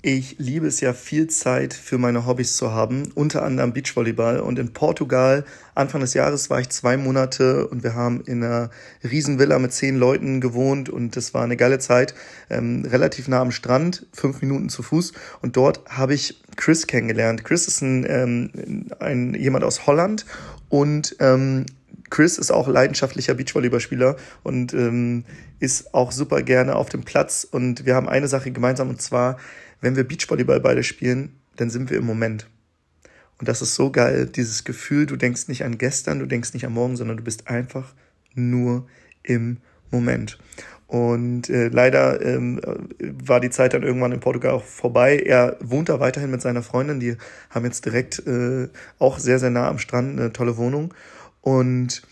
Ich liebe es ja, viel Zeit für meine Hobbys zu haben, unter anderem Beachvolleyball. Und in Portugal, Anfang des Jahres, war ich zwei Monate und wir haben in einer Riesenvilla mit zehn Leuten gewohnt und das war eine geile Zeit. Ähm, relativ nah am Strand, fünf Minuten zu Fuß. Und dort habe ich Chris kennengelernt. Chris ist ein, ähm, ein jemand aus Holland und ähm, Chris ist auch leidenschaftlicher Beachvolleyballspieler und ähm, ist auch super gerne auf dem Platz. Und wir haben eine Sache gemeinsam und zwar, wenn wir Beachvolleyball beide spielen, dann sind wir im Moment. Und das ist so geil, dieses Gefühl, du denkst nicht an gestern, du denkst nicht an morgen, sondern du bist einfach nur im Moment. Und äh, leider ähm, war die Zeit dann irgendwann in Portugal auch vorbei. Er wohnt da weiterhin mit seiner Freundin. Die haben jetzt direkt äh, auch sehr, sehr nah am Strand eine tolle Wohnung. Und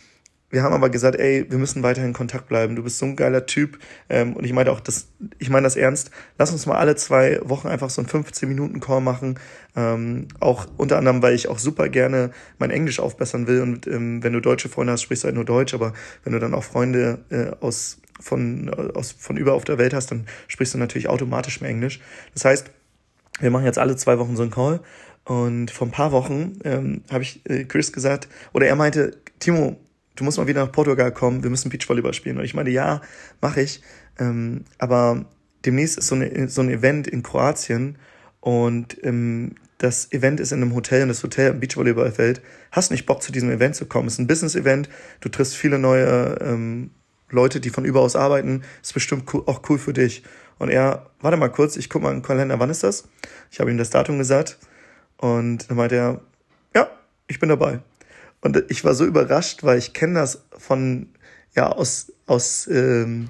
wir haben aber gesagt, ey, wir müssen weiterhin in Kontakt bleiben. Du bist so ein geiler Typ. Ähm, und ich meine auch, das, ich meine das ernst. Lass uns mal alle zwei Wochen einfach so einen 15-Minuten-Call machen. Ähm, auch unter anderem, weil ich auch super gerne mein Englisch aufbessern will. Und ähm, wenn du deutsche Freunde hast, sprichst du halt nur Deutsch. Aber wenn du dann auch Freunde äh, aus, von, aus, von über auf der Welt hast, dann sprichst du natürlich automatisch mehr Englisch. Das heißt, wir machen jetzt alle zwei Wochen so einen Call. Und vor ein paar Wochen ähm, habe ich äh, Chris gesagt, oder er meinte, Timo, du musst mal wieder nach Portugal kommen, wir müssen Beachvolleyball spielen. Und ich meine, ja, mache ich. Ähm, aber demnächst ist so, eine, so ein Event in Kroatien und ähm, das Event ist in einem Hotel und das Hotel im Beachvolleyballfeld. Hast nicht Bock, zu diesem Event zu kommen? Es ist ein Business-Event, du triffst viele neue ähm, Leute, die von überaus arbeiten. Ist bestimmt cool, auch cool für dich. Und er, warte mal kurz, ich guck mal im Kalender, wann ist das? Ich habe ihm das Datum gesagt und dann meinte er, ja, ich bin dabei. Und ich war so überrascht, weil ich kenne das von, ja, aus, aus ähm,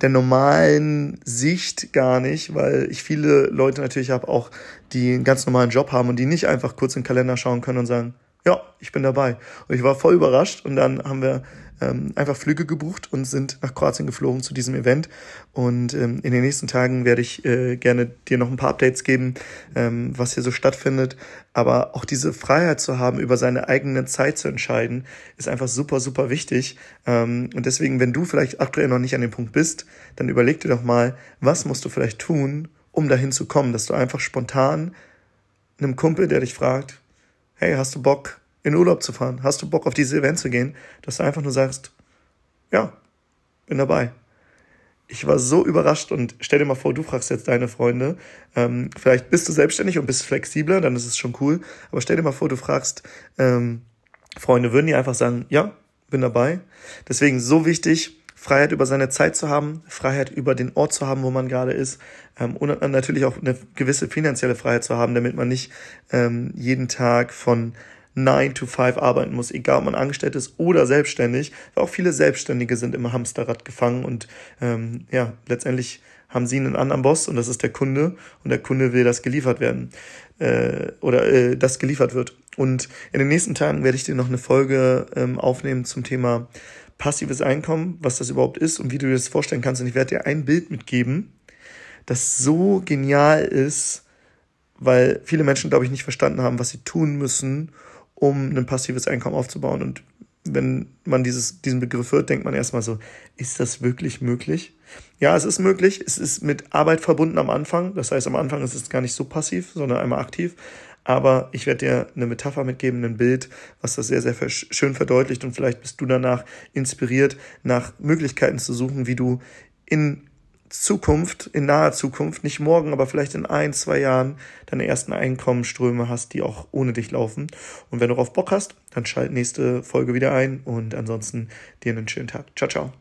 der normalen Sicht gar nicht, weil ich viele Leute natürlich habe, auch die einen ganz normalen Job haben und die nicht einfach kurz in den Kalender schauen können und sagen, ja, ich bin dabei. Und ich war voll überrascht und dann haben wir ähm, einfach Flüge gebucht und sind nach Kroatien geflogen zu diesem Event. Und ähm, in den nächsten Tagen werde ich äh, gerne dir noch ein paar Updates geben, ähm, was hier so stattfindet. Aber auch diese Freiheit zu haben, über seine eigene Zeit zu entscheiden, ist einfach super, super wichtig. Ähm, und deswegen, wenn du vielleicht aktuell noch nicht an dem Punkt bist, dann überleg dir doch mal, was musst du vielleicht tun, um dahin zu kommen, dass du einfach spontan einem Kumpel, der dich fragt, hey, hast du Bock, in Urlaub zu fahren? Hast du Bock, auf dieses Event zu gehen? Dass du einfach nur sagst, ja, bin dabei. Ich war so überrascht und stell dir mal vor, du fragst jetzt deine Freunde, ähm, vielleicht bist du selbstständig und bist flexibler, dann ist es schon cool, aber stell dir mal vor, du fragst ähm, Freunde, würden die einfach sagen, ja, bin dabei. Deswegen so wichtig, Freiheit über seine Zeit zu haben, Freiheit über den Ort zu haben, wo man gerade ist ähm, und natürlich auch eine gewisse finanzielle Freiheit zu haben, damit man nicht ähm, jeden Tag von 9 to 5 arbeiten muss, egal ob man angestellt ist oder selbstständig. Weil auch viele Selbstständige sind im Hamsterrad gefangen und ähm, ja, letztendlich haben sie einen anderen Boss und das ist der Kunde und der Kunde will, dass geliefert werden äh, oder äh, das geliefert wird. Und in den nächsten Tagen werde ich dir noch eine Folge ähm, aufnehmen zum Thema passives Einkommen, was das überhaupt ist und wie du dir das vorstellen kannst. Und ich werde dir ein Bild mitgeben, das so genial ist, weil viele Menschen, glaube ich, nicht verstanden haben, was sie tun müssen, um ein passives Einkommen aufzubauen. Und wenn man dieses, diesen Begriff hört, denkt man erstmal so, ist das wirklich möglich? Ja, es ist möglich. Es ist mit Arbeit verbunden am Anfang. Das heißt, am Anfang ist es gar nicht so passiv, sondern einmal aktiv. Aber ich werde dir eine Metapher mitgeben, ein Bild, was das sehr, sehr schön verdeutlicht. Und vielleicht bist du danach inspiriert, nach Möglichkeiten zu suchen, wie du in Zukunft, in naher Zukunft, nicht morgen, aber vielleicht in ein, zwei Jahren deine ersten Einkommensströme hast, die auch ohne dich laufen. Und wenn du darauf Bock hast, dann schalt nächste Folge wieder ein und ansonsten dir einen schönen Tag. Ciao, ciao.